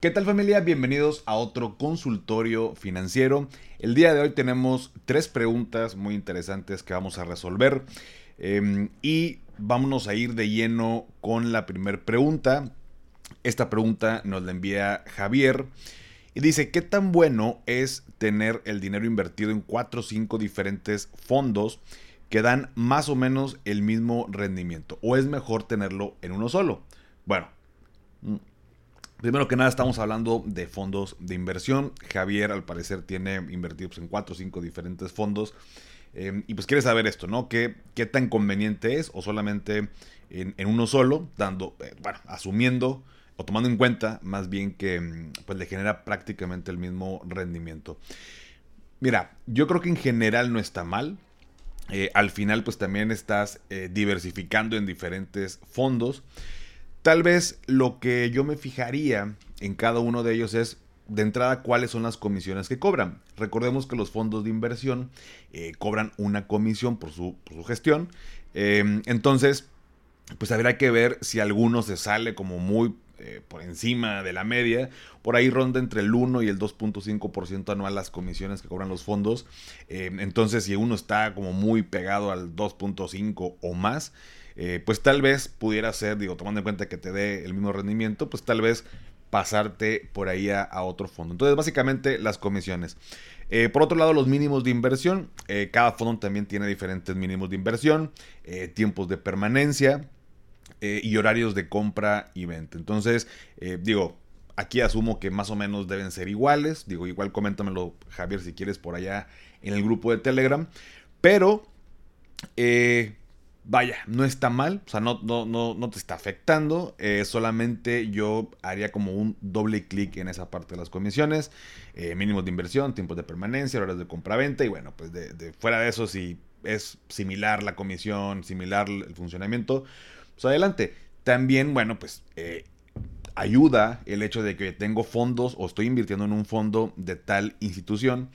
¿Qué tal familia? Bienvenidos a otro consultorio financiero. El día de hoy tenemos tres preguntas muy interesantes que vamos a resolver em, y vámonos a ir de lleno con la primera pregunta. Esta pregunta nos la envía Javier y dice, ¿qué tan bueno es tener el dinero invertido en cuatro o cinco diferentes fondos que dan más o menos el mismo rendimiento? ¿O es mejor tenerlo en uno solo? Bueno, Primero que nada estamos hablando de fondos de inversión. Javier al parecer tiene invertidos en cuatro o cinco diferentes fondos. Em, y pues quiere saber esto, ¿no? ¿Qué, ¿Qué, tan conveniente es o solamente en, uno solo, dando, eh, bueno, asumiendo o tomando en cuenta más bien que mm, pues le genera prácticamente el mismo rendimiento. Mira, yo creo que en general no está mal. Eh, al final pues también estás eh, diversificando en diferentes fondos. Tal vez lo que yo me fijaría en cada uno de ellos es de entrada cuáles son las comisiones que cobran. Recordemos que los fondos de inversión eh, cobran una comisión por su, gestión. Em, entonces, pues habrá que ver si alguno se sale como muy eh, por encima de la media. Por ahí ronda entre el 1 y el 2.5% anual las comisiones que cobran los fondos. Em, entonces, si uno está como muy pegado al 2.5 o más, eh, pues tal vez pudiera ser, digo, tomando en cuenta que te dé el mismo rendimiento, pues tal vez pasarte por ahí a, otro fondo. Entonces, básicamente las comisiones. Eh, por otro lado, los mínimos de inversión. Eh, cada fondo también tiene diferentes mínimos de inversión, tiempos de permanencia y horarios de compra y venta. Entonces, digo, aquí asumo que más o menos deben ser iguales. Digo, igual coméntamelo, Javier, si quieres por allá en el grupo de Telegram. Pero, vaya, no está mal, o sea, no, no, no, te está afectando. Eh, solamente yo haría como un doble clic en esa parte de las comisiones. Eh, mínimos de inversión, tiempos de permanencia, horas de compra-venta. Y bueno, pues de, fuera de eso, si es similar la comisión, similar el funcionamiento, pues adelante. También, bueno, pues eh, ayuda el hecho de que tengo fondos o estoy invirtiendo en un fondo de tal institución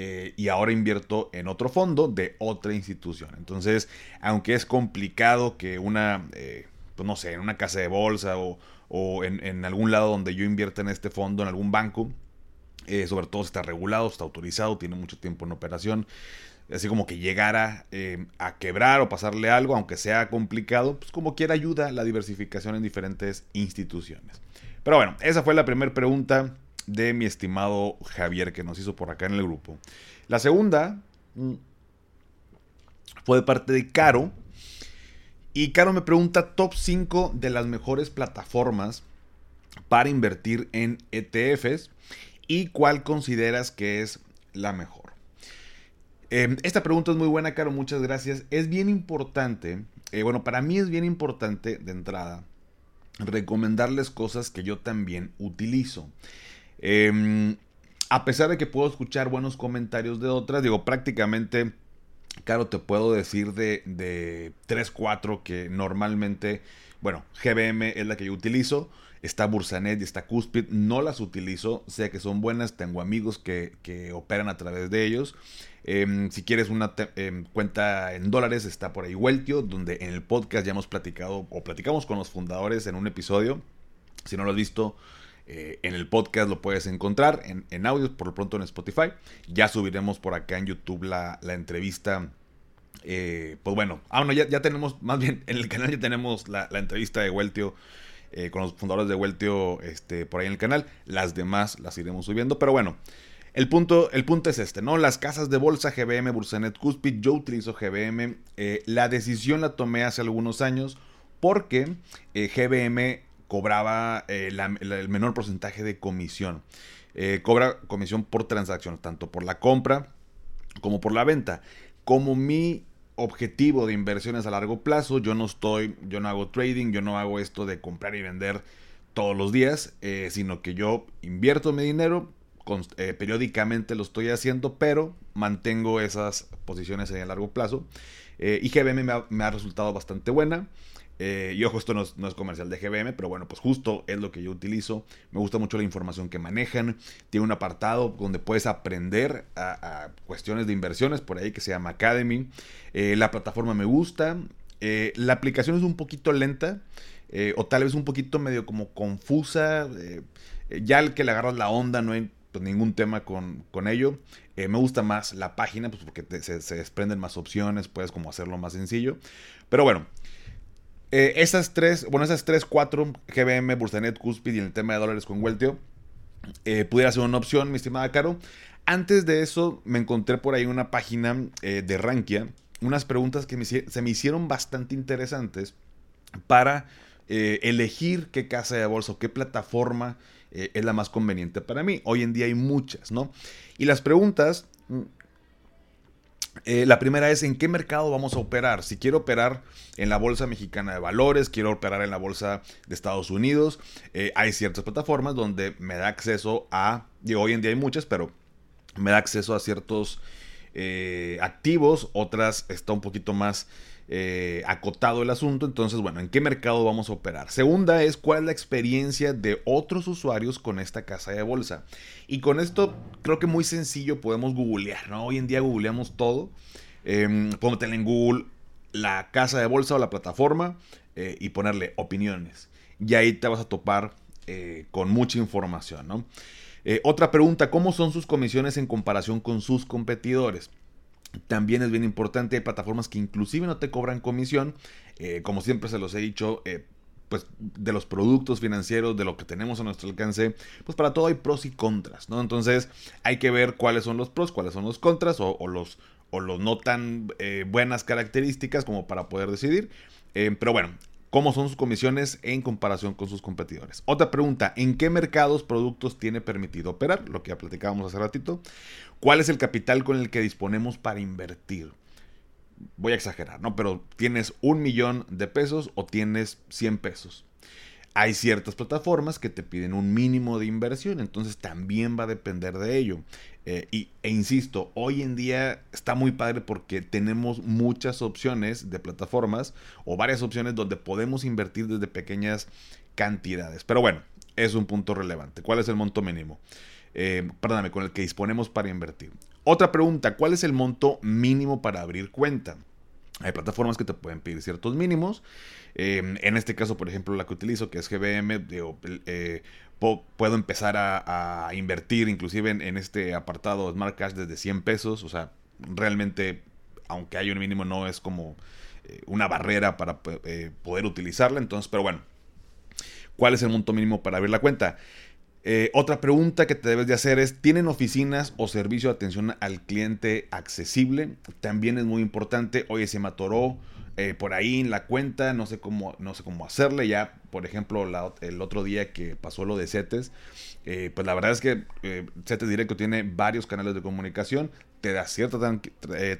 eh, y ahora invierto en otro fondo de otra institución. Entonces, aunque es complicado que una, eh, pues no sé, en una casa de bolsa o, en, algún lado donde yo invierta en este fondo, en algún banco, eh, sobre todo está regulado, está autorizado, tiene mucho tiempo en operación, así como que llegara a quebrar o pasarle algo, aunque sea complicado, pues como quiera ayuda la diversificación en diferentes instituciones. Pero bueno, esa fue la primera pregunta de mi estimado Javier que nos hizo por acá en el grupo. La segunda fue de parte de Caro. Y Caro me pregunta top 5 de las mejores plataformas para invertir en ETFs y cuál consideras que es la mejor. Em, esta pregunta es muy buena, Caro, muchas gracias. Es bien importante, eh, bueno, para mí es bien importante de entrada recomendarles cosas que yo también utilizo. Em, a pesar de que puedo escuchar buenos comentarios de otras, digo, prácticamente, claro, te puedo decir de, de 3, 4 que normalmente, bueno, GBM es la que yo utilizo, está Bursanet y está Cuspid, no las utilizo, sé que son buenas, tengo amigos que, operan a través de ellos. Em, si quieres una em, cuenta en dólares, está por ahí Weltio, donde en el podcast ya hemos platicado o platicamos con los fundadores en un episodio. Si no lo has visto, eh, en el podcast lo puedes encontrar en, en audios, por lo pronto en Spotify. Ya subiremos por acá en YouTube la, entrevista. Eh, pues bueno, ah, bueno, ya, tenemos, más bien en el canal ya tenemos la, entrevista de Weltio eh, con los fundadores de Weltio este, por ahí en el canal. Las demás las iremos subiendo, pero bueno. El punto, el punto es este, ¿no? Las casas de bolsa GBM, Bursanet, Cuspid, yo utilizo GBM. la decisión la tomé hace algunos años porque GBM cobraba eh, el menor porcentaje de comisión. Eh, cobra comisión por transacción, tanto por la compra como por la venta. Como mi objetivo de inversiones a largo plazo, yo no estoy, yo no hago trading, yo no hago esto de comprar y vender todos los días, eh, sino que yo invierto mi dinero, periódicamente lo estoy haciendo, pero mantengo esas posiciones a largo plazo. y GBM me me ha resultado bastante buena. Eh, y ojo, esto no es, comercial de GBM, pero bueno, pues justo es lo que yo utilizo. Me gusta mucho la información que manejan. Tiene un apartado donde puedes aprender a, cuestiones de inversiones, por ahí que se llama Academy. Eh, la plataforma me gusta. Eh, la aplicación es un poquito lenta eh, o tal vez un poquito medio como confusa. Ya el que le agarras la onda no hay pues, ningún tema con, ello. me gusta más la página pues, porque se, se, desprenden más opciones, puedes como hacerlo más sencillo. Pero bueno, esas tres, bueno, esas tres, cuatro, GBM, Bursanet, Cuspid y el tema de dólares con Weltio, pudiera ser una opción, mi estimada Caro. Antes de eso, me encontré por ahí una página de Rankia unas preguntas que se me hicieron bastante interesantes para eh, elegir qué casa de bolsa o qué plataforma eh, es la más conveniente para mí. Hoy en día hay muchas, ¿no? Y las preguntas, mm, eh, la primera es en qué mercado vamos a operar. Si quiero operar en la Bolsa Mexicana de Valores, quiero operar en la Bolsa de Estados Unidos, hay ciertas plataformas donde me da acceso a, digo, hoy en día hay muchas, pero me da acceso a ciertos eh, activos, otras está un poquito más eh, acotado el asunto. Entonces, bueno, ¿en qué mercado vamos a operar? Segunda es cuál es la experiencia de otros usuarios con esta casa de bolsa. Y con esto creo que muy sencillo podemos googlear, ¿no? Hoy en día googleamos todo. Eh, en Google la casa de bolsa o la plataforma eh, y ponerle opiniones. Y ahí te vas a topar con mucha información, ¿no? Eh, otra pregunta, ¿cómo son sus comisiones en comparación con sus competidores? También es bien importante, hay plataformas que inclusive no te cobran comisión, eh, como siempre se los he dicho, eh, pues de los productos financieros, de lo que tenemos a nuestro alcance, pues para todo hay pros y contras, ¿no? Entonces hay que ver cuáles son los pros, cuáles son los contras o, los, o los no tan buenas características como para poder decidir. pero bueno, cómo son sus comisiones en comparación con sus competidores. Otra pregunta, ¿en qué mercados productos tiene permitido operar? Lo que ya platicábamos hace ratito. ¿Cuál es el capital con el que disponemos para invertir? Voy a exagerar, ¿no? Pero tienes un millón de pesos o tienes 100 pesos. Hay ciertas plataformas que te piden un mínimo de inversión, entonces también va a depender de ello. Eh, y, e insisto, hoy en día está muy padre porque tenemos muchas opciones de plataformas o varias opciones donde podemos invertir desde pequeñas cantidades. Pero bueno, es un punto relevante. ¿Cuál es el monto mínimo? Eh, perdóname, con el que disponemos para invertir. Otra pregunta, ¿cuál es el monto mínimo para abrir cuenta? Hay plataformas que te pueden pedir ciertos mínimos. Eh, en este caso, por ejemplo, la que utilizo, que es GBM, eh, puedo empezar a, invertir inclusive en, este apartado Smart Cash desde 100 pesos. O sea, realmente, aunque hay un mínimo, no es como eh, una barrera para poder utilizarla. Entonces, pero bueno, ¿cuál es el monto mínimo para abrir la cuenta? Eh, otra pregunta que te debes de hacer es, ¿tienen oficinas o servicio de atención al cliente accesible? También es muy importante, oye, se me atoró eh, por ahí en la cuenta, no sé cómo, no sé cómo hacerle. Ya, por ejemplo, el otro día que pasó lo de CETES, eh, pues la verdad es que CETES Directo tiene varios canales de comunicación, te da cierta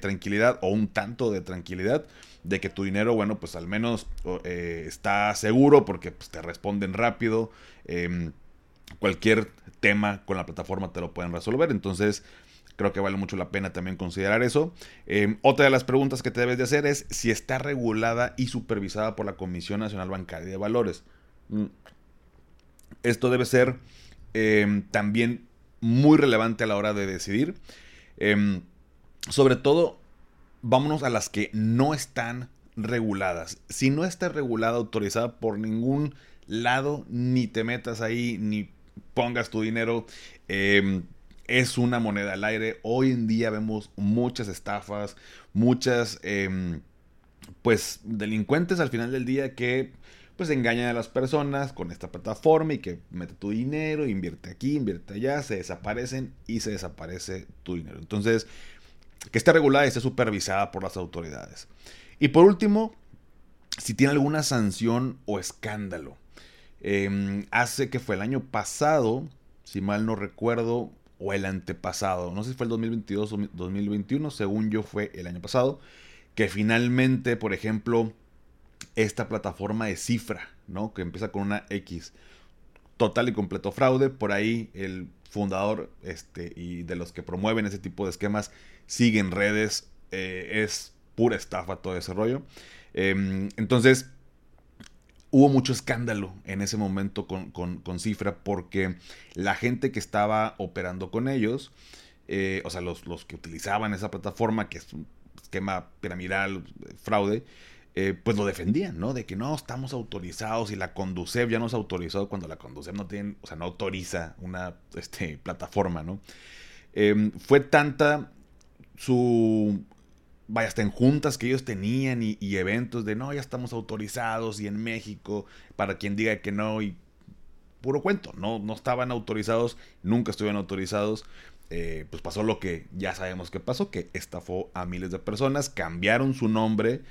tranquilidad o un tanto de tranquilidad de que tu dinero, bueno, pues al menos está seguro porque pues, te responden rápido. Cualquier tema con la plataforma te lo pueden resolver. Entonces, creo que vale mucho la pena también considerar eso. Em, otra de las preguntas que te debes de hacer es si está regulada y supervisada por la Comisión Nacional Bancaria de Valores. Mm. Esto debe ser em, también muy relevante a la hora de decidir. Em, sobre todo, vámonos a las que no están reguladas. Si no está regulada, autorizada por ningún lado, ni te metas ahí, ni pongas tu dinero. Em, es una moneda al aire. Hoy en día vemos muchas estafas, muchas, em, pues, delincuentes al final del día que, pues, engañan a las personas con esta plataforma y que mete tu dinero, invierte aquí, invierte allá, se desaparecen y se desaparece tu dinero. Entonces, que esté regulada y esté supervisada por las autoridades. Y por último, si tiene alguna sanción o escándalo. Em, hace que fue el año pasado, si mal no recuerdo, o el antepasado, no sé si fue el 2022 o 2021, según yo fue el año pasado, que finalmente, por ejemplo, esta plataforma de cifra, ¿no? Que empieza con una X, total y completo fraude, por ahí el fundador este, y de los que promueven ese tipo de esquemas siguen redes, eh, es pura estafa todo ese rollo. Em, entonces, hubo mucho escándalo en ese momento con, Cifra porque la gente que estaba operando con ellos, eh, o sea, los, los, que utilizaban esa plataforma, que es un esquema piramidal, fraude, eh, pues lo defendían, ¿no? De que no, estamos autorizados y la Conducef ya nos ha autorizado cuando la Conducef no tiene, o sea, no autoriza una este, plataforma, ¿no? Em, fue tanta su vaya, hasta juntas que ellos tenían y, eventos de no, ya estamos autorizados y en México, para quien diga que no, y puro cuento, no, no estaban autorizados, nunca estuvieron autorizados. Eh, pues pasó lo que ya sabemos que pasó, que estafó a miles de personas, cambiaron su nombre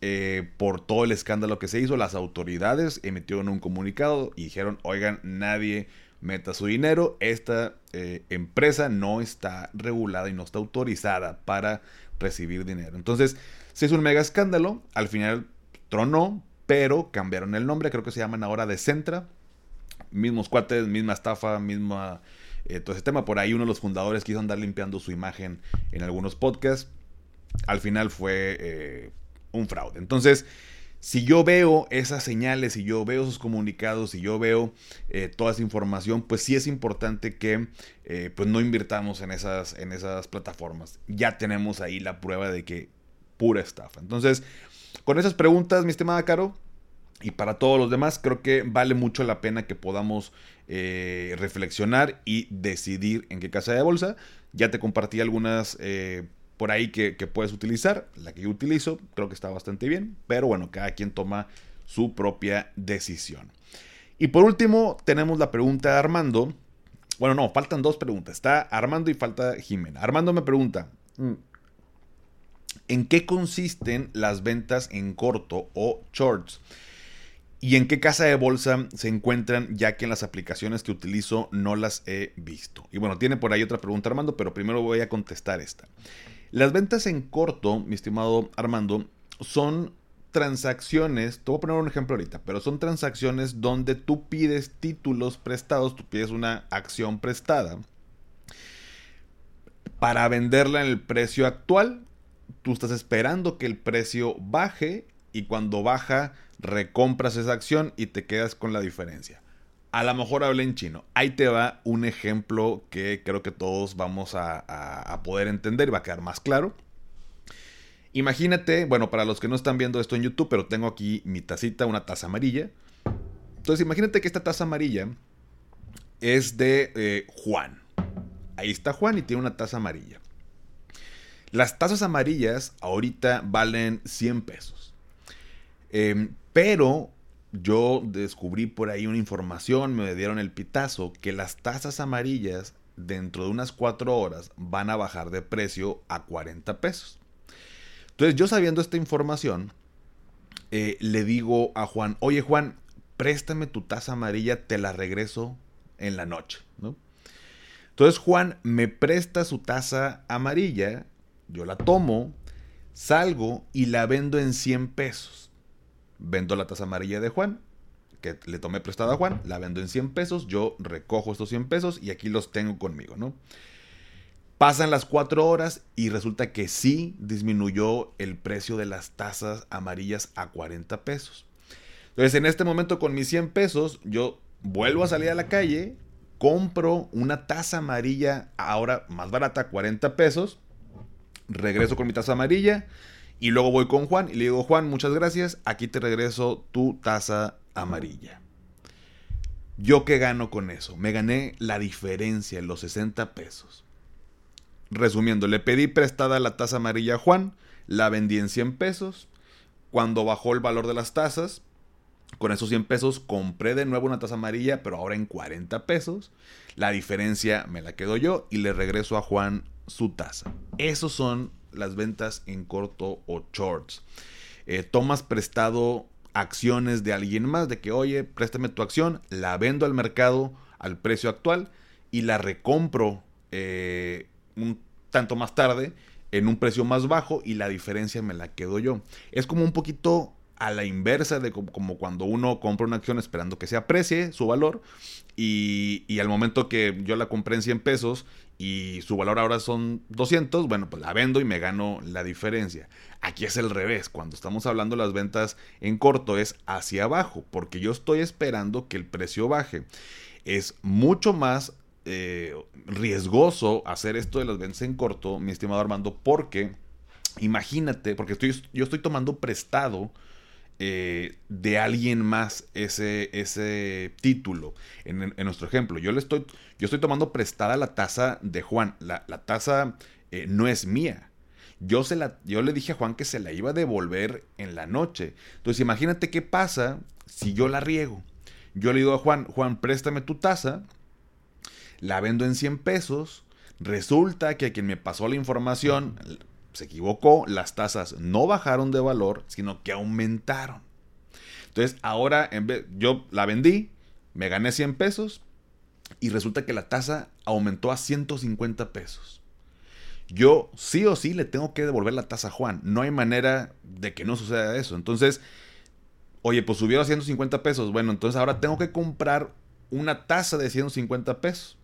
eh, por todo el escándalo que se hizo, las autoridades emitieron un comunicado y dijeron, oigan, nadie meta su dinero, esta eh, empresa no está regulada y no está autorizada para recibir dinero. Entonces, se hizo un mega escándalo, al final tronó, pero cambiaron el nombre, creo que se llaman ahora Decentra, mismos cuates, misma estafa, misma... Eh, todo ese tema, por ahí uno de los fundadores quiso andar limpiando su imagen en algunos podcasts, al final fue eh, un fraude. Entonces, si yo veo esas señales, si yo veo esos comunicados, si yo veo eh, toda esa información, pues sí es importante que eh, pues no invirtamos en esas, en esas plataformas. Ya tenemos ahí la prueba de que pura estafa. Entonces, con esas preguntas, mi estimada Caro, y para todos los demás, creo que vale mucho la pena que podamos eh, reflexionar y decidir en qué casa de bolsa. Ya te compartí algunas por ahí que, puedes utilizar. La que yo utilizo creo que está bastante bien, pero bueno, cada quien toma su propia decisión. Y por último, tenemos la pregunta de Armando. Bueno, no, faltan dos preguntas. Está Armando y falta Jimena. Armando me pregunta, mm, ¿en qué consisten las ventas en corto o shorts? ¿Y en qué casa de bolsa se encuentran ya que en las aplicaciones que utilizo no las he visto? Y bueno, tiene por ahí otra pregunta Armando, pero primero voy a contestar esta. Las ventas en corto, mi estimado Armando, son transacciones, te voy a poner un ejemplo ahorita, pero son transacciones donde tú pides títulos prestados, tú pides una acción prestada para venderla en el precio actual. Tú estás esperando que el precio baje y cuando baja recompras esa acción y te quedas con la diferencia. A lo mejor hablé en chino. Ahí te va un ejemplo que creo que todos vamos a, poder entender y va a quedar más claro. Imagínate, bueno, para los que no están viendo esto en YouTube, pero tengo aquí mi tacita, una taza amarilla. Entonces imagínate que esta taza amarilla es de eh, Juan. Ahí está Juan y tiene una taza amarilla. Las tazas amarillas ahorita valen 100 pesos. Em, pero yo descubrí por ahí una información, me dieron el pitazo, que las tazas amarillas dentro de unas 4 horas van a bajar de precio a 40 pesos. Entonces yo sabiendo esta información, eh, le digo a Juan, oye Juan, préstame tu taza amarilla, te la regreso en la noche, ¿no? Entonces Juan me presta su taza amarilla, yo la tomo, salgo y la vendo en 100 pesos vendo la taza amarilla de Juan, que le tomé prestada a Juan, la vendo en 100 pesos, yo recojo estos 100 pesos y aquí los tengo conmigo, ¿no? Pasan las 4 horas y resulta que sí disminuyó el precio de las tazas amarillas a 40 pesos. Entonces en este momento con mis 100 pesos yo vuelvo a salir a la calle, compro una taza amarilla ahora más barata, 40 pesos, regreso con mi taza amarilla, y luego voy con Juan y le digo, Juan, muchas gracias, aquí te regreso tu taza amarilla. ¿Yo qué gano con eso? Me gané la diferencia, los 60 pesos. Resumiendo, le pedí prestada la taza amarilla a Juan, la vendí en 100 pesos. Cuando bajó el valor de las tazas, con esos 100 pesos compré de nuevo una taza amarilla, pero ahora en 40 pesos. La diferencia me la quedo yo y le regreso a Juan su taza. Esos son las ventas en corto o shorts. Eh, tomas prestado acciones de alguien más, de que, oye, préstame tu acción, la vendo al mercado al precio actual y la recompro eh, un tanto más tarde en un precio más bajo y la diferencia me la quedo yo. Es como un poquito a la inversa de como, cuando uno compra una acción esperando que se aprecie su valor y, al momento que yo la compré en 100 pesos y su valor ahora son 200, bueno, pues la vendo y me gano la diferencia. Aquí es el revés, cuando estamos hablando de las ventas en corto es hacia abajo, porque yo estoy esperando que el precio baje. Es mucho más eh, riesgoso hacer esto de las ventas en corto, mi estimado Armando, porque imagínate, porque estoy, yo estoy tomando prestado eh, de alguien más ese, ese título. En, nuestro ejemplo, yo le estoy, yo estoy tomando prestada la taza de Juan. La, taza eh, no es mía. Yo, se la, yo le dije a Juan que se la iba a devolver en la noche. Entonces imagínate qué pasa si yo la riego. Yo le digo a Juan, Juan, préstame tu taza, la vendo en 100 pesos. Resulta que a quien me pasó la información se equivocó, las tasas no bajaron de valor, sino que aumentaron. Entonces, ahora en vez, yo la vendí, me gané 100 pesos y resulta que la tasa aumentó a 150 pesos. Yo sí o sí le tengo que devolver la tasa a Juan. No hay manera de que no suceda eso. Entonces, oye, pues subió a 150 pesos. Bueno, entonces ahora tengo que comprar una tasa de 150 pesos.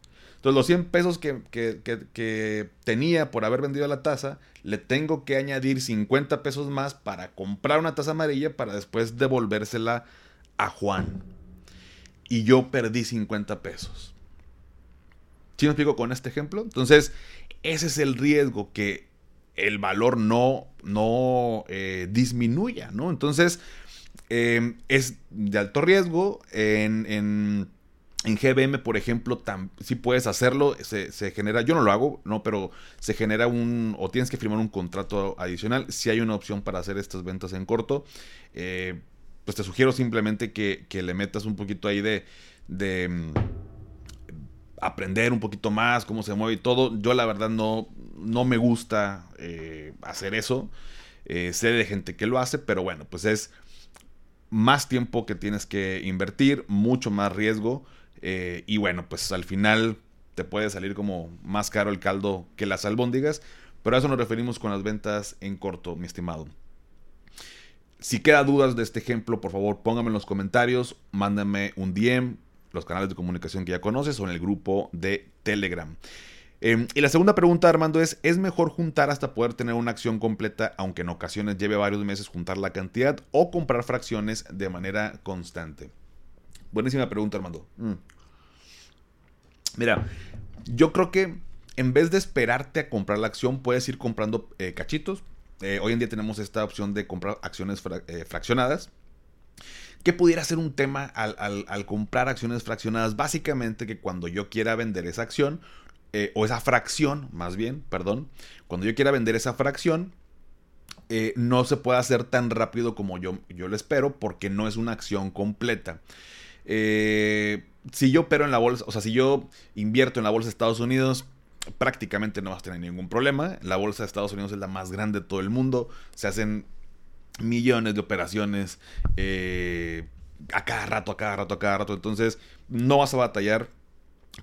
Entonces los 100 pesos que, tenía por haber vendido la taza, le tengo que añadir 50 pesos más para comprar una taza amarilla para después devolvérsela a Juan. Y yo perdí 50 pesos. ¿Sí me explico con este ejemplo? Entonces, ese es el riesgo que el valor no, no eh, disminuya, ¿no? Entonces, eh, es de alto riesgo en en GBM, por ejemplo, si puedes hacerlo, se, genera, yo no lo hago, no, pero se genera un, o tienes que firmar un contrato adicional. Si hay una opción para hacer estas ventas en corto, eh, pues te sugiero simplemente que, le metas un poquito ahí de, de mm, aprender un poquito más cómo se mueve y todo. Yo la verdad no, no me gusta eh, hacer eso. Eh, sé de gente que lo hace, pero bueno, pues es más tiempo que tienes que invertir, mucho más riesgo. Eh, y bueno, pues al final te puede salir como más caro el caldo que las albóndigas. Pero a eso nos referimos con las ventas en corto, mi estimado. Si queda dudas de este ejemplo, por favor póngame en los comentarios, mándame un DM, los canales de comunicación que ya conoces o en el grupo de Telegram. Em, y la segunda pregunta, Armando, es, ¿es mejor juntar hasta poder tener una acción completa, aunque en ocasiones lleve varios meses juntar la cantidad, o comprar fracciones de manera constante? Buenísima pregunta, Armando. Mm. Mira, yo creo que en vez de esperarte a comprar la acción, puedes ir comprando eh, cachitos. Eh, hoy en día tenemos esta opción de comprar acciones eh, fraccionadas. ¿Qué pudiera ser un tema al, comprar acciones fraccionadas? Básicamente que cuando yo quiera vender esa acción, o esa fracción, más bien, perdón, cuando yo quiera vender esa fracción, no se puede hacer tan rápido como yo, yo lo espero porque no es una acción completa. Eh, si yo opero en la bolsa, o sea, si yo invierto en la bolsa de Estados Unidos, prácticamente no vas a tener ningún problema. La bolsa de Estados Unidos es la más grande de todo el mundo. Se hacen millones de operaciones eh, a cada rato, a cada rato, a cada rato. Entonces, no vas a batallar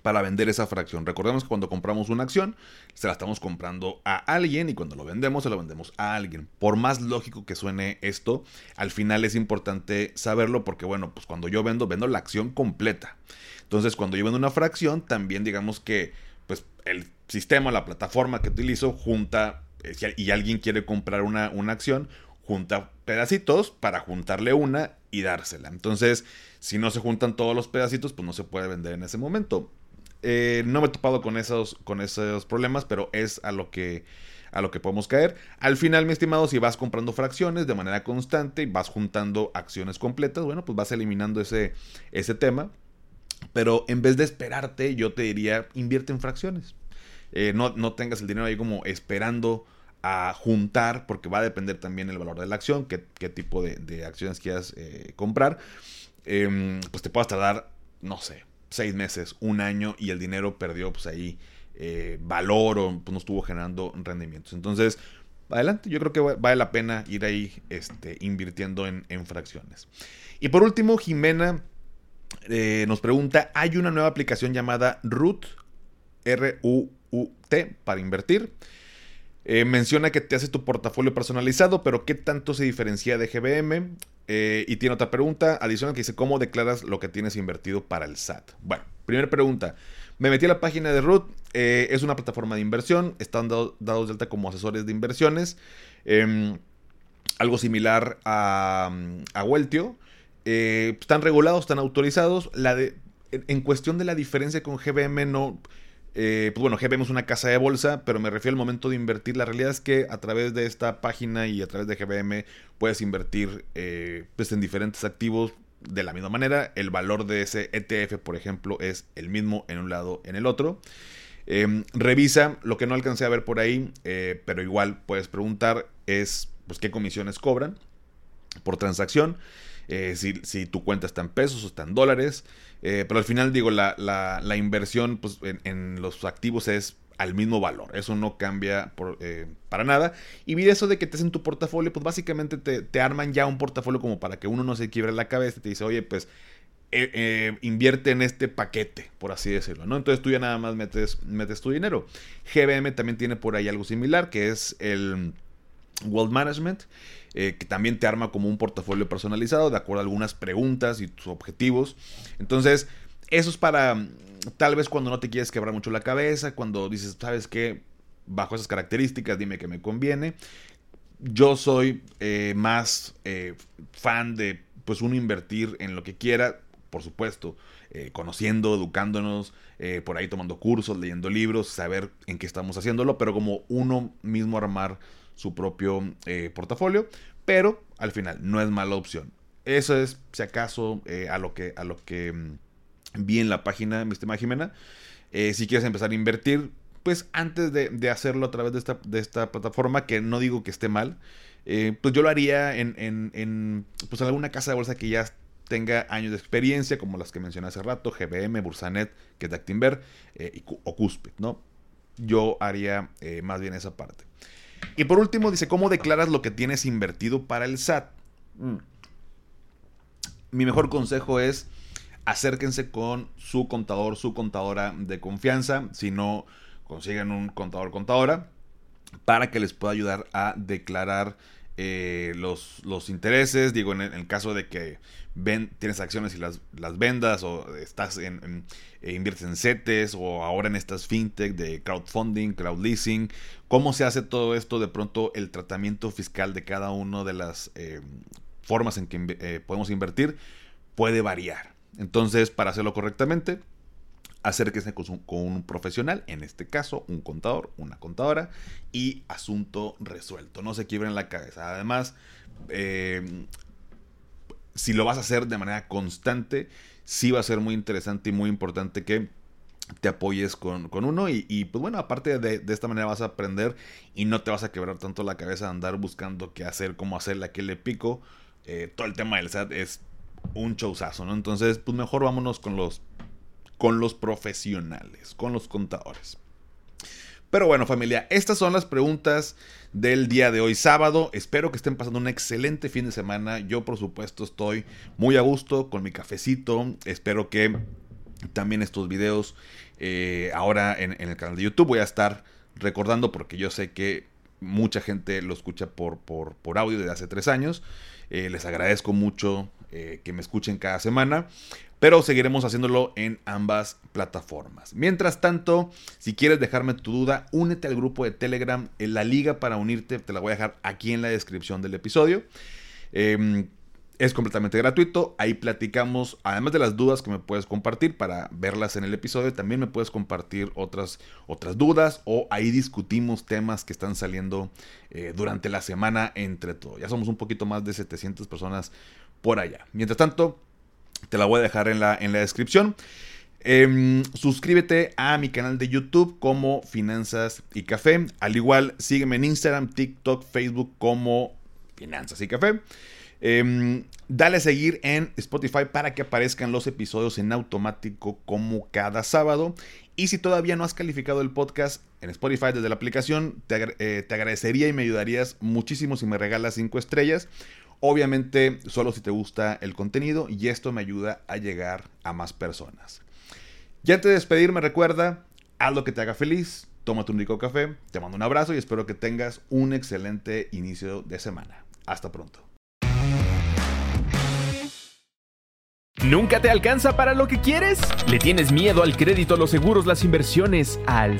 para vender esa fracción. Recordemos que cuando compramos una acción, se la estamos comprando a alguien y cuando lo vendemos, se lo vendemos a alguien. Por más lógico que suene esto, al final es importante saberlo porque, bueno, pues cuando yo vendo, vendo la acción completa. Entonces, cuando yo vendo una fracción, también digamos que, pues, el sistema, la plataforma que utilizo, junta, eh, y alguien quiere comprar una, una acción, junta pedacitos para juntarle una y dársela. Entonces, si no se juntan todos los pedacitos, pues no se puede vender en ese momento. Eh, no me he topado con esos, con esos problemas, pero es a lo que a lo que podemos caer. Al final, mi estimado, si vas comprando fracciones de manera constante y vas juntando acciones completas, bueno, pues vas eliminando ese, ese tema. Pero en vez de esperarte, yo te diría, invierte en fracciones. Eh, no, no, tengas el dinero ahí como esperando a juntar, porque va a depender también el valor de la acción, qué, tipo de, acciones quieras eh, comprar. Em, pues te puedas tardar, no sé, seis meses, un año y el dinero perdió pues ahí eh, valor o pues, no estuvo generando rendimientos. Entonces, adelante, yo creo que vale la pena ir ahí este, invirtiendo en, fracciones. Y por último, Jimena eh, nos pregunta, hay una nueva aplicación llamada Root, R-U-U-T, para invertir. Eh, menciona que te hace tu portafolio personalizado, pero ¿qué tanto se diferencia de GBM? Eh, y tiene otra pregunta adicional que dice, ¿cómo declaras lo que tienes invertido para el SAT? Bueno, primera pregunta. Me metí a la página de Root, eh, es una plataforma de inversión, están dados de alta como asesores de inversiones, em, algo similar a, a Weltio. están regulados, están autorizados. La de, en cuestión de la diferencia con GBM no Eh, pues bueno, GBM es una casa de bolsa, pero me refiero al momento de invertir. La realidad es que a través de esta página y a través de GBM puedes invertir eh, pues en diferentes activos de la misma manera. El valor de ese ETF, por ejemplo, es el mismo en un lado, en el otro. Em, revisa lo que no alcancé a ver por ahí, eh, pero igual puedes preguntar es pues qué comisiones cobran por transacción. Eh, si, tu cuenta está en pesos o está en dólares. Eh, pero al final digo, la, la, inversión pues, en, los activos es al mismo valor. Eso no cambia por, eh, para nada. Y eso de que te hacen tu portafolio, pues básicamente te, arman ya un portafolio como para que uno no se quiebre la cabeza y te dice, oye, pues invierte en este paquete, por así decirlo, ¿no? Entonces tú ya nada más metes, metes tu dinero. GBM también tiene por ahí algo similar, que es el Wealth Management. Eh, que también te arma como un portafolio personalizado de acuerdo a algunas preguntas y tus objetivos. Entonces, eso es para mm, tal vez cuando no te quieres quebrar mucho la cabeza, cuando dices, ¿sabes qué? Bajo esas características, dime que me conviene. Yo soy eh, más eh, fan de, pues, uno invertir en lo que quiera, por supuesto, conociendo, educándonos, por ahí tomando cursos, leyendo libros, saber en qué estamos haciéndolo, pero como uno mismo armar su propio eh, portafolio, pero al final no es mala opción. Eso es, si acaso, eh, a lo que, a lo que mm, vi en la página, mi estimada Jimena. Eh, si quieres empezar a invertir, pues antes de, hacerlo a través de esta, de esta, plataforma, que no digo que esté mal, pues yo lo haría en, en, pues alguna casa de bolsa que ya tenga años de experiencia, como las que mencioné hace rato, GBM, Bursanet, que es Actinver, o Cuspid, ¿no? Yo haría más bien esa parte. Y por último dice, ¿cómo declaras lo que tienes invertido para el SAT? Mm. Mi mejor consejo es acérquense con su contador, su contadora de confianza. Si no, consiguen un contador, contadora, para que les pueda ayudar a declarar eh, los, los, intereses. Digo, en el, caso de que tienes acciones y las, las vendas, o estás en, eh, inviertes en CETES, o ahora en estas fintech de crowdfunding, crowd leasing. ¿Cómo se hace todo esto? De pronto, el tratamiento fiscal de cada una de las eh, formas en que podemos invertir puede variar. Entonces, para hacerlo correctamente, acérquese con, con, un profesional, en este caso un contador, una contadora, y asunto resuelto. No se quiebren la cabeza. Además, eh, si lo vas a hacer de manera constante, sí va a ser muy interesante y muy importante que te apoyes con, uno y, pues bueno, aparte de, esta manera vas a aprender y no te vas a quebrar tanto la cabeza de andar buscando qué hacer, cómo hacerle, qué le pico. Eh, todo el tema del SAT es un showzazo, ¿no? Entonces, pues mejor vámonos con los con los profesionales, con los contadores. Pero bueno familia, estas son las preguntas del día de hoy sábado. Espero que estén pasando un excelente fin de semana. Yo por supuesto estoy muy a gusto con mi cafecito. Espero que también estos videos eh, ahora en, el canal de YouTube voy a estar recordando porque yo sé que mucha gente lo escucha por, audio desde hace tres años. Eh, les agradezco mucho eh, que me escuchen cada semana pero seguiremos haciéndolo en ambas plataformas. Mientras tanto, si quieres dejarme tu duda, únete al grupo de Telegram. En la liga para unirte te la voy a dejar aquí en la descripción del episodio. Em, es completamente gratuito. Ahí platicamos, además de las dudas que me puedes compartir para verlas en el episodio, también me puedes compartir otras, otras dudas o ahí discutimos temas que están saliendo eh, durante la semana entre todos. Ya somos un poquito más de 700 personas por allá. Mientras tanto, te la voy a dejar en la, en la descripción. Em, suscríbete a mi canal de YouTube como Finanzas y Café. Al igual, sígueme en Instagram, TikTok, Facebook como Finanzas y Café. Em, dale a seguir en Spotify para que aparezcan los episodios en automático como cada sábado. Y si todavía no has calificado el podcast en Spotify desde la aplicación, te, eh, te agradecería y me ayudarías muchísimo si me regalas 5 estrellas. Obviamente solo si te gusta el contenido y esto me ayuda a llegar a más personas. Ya antes de despedirme recuerda, haz lo que te haga feliz, tómate un rico café, te mando un abrazo y espero que tengas un excelente inicio de semana. Hasta pronto. ¿Nunca te alcanza para lo que quieres? ¿Le tienes miedo al crédito, los seguros, las inversiones, al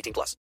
18 plus.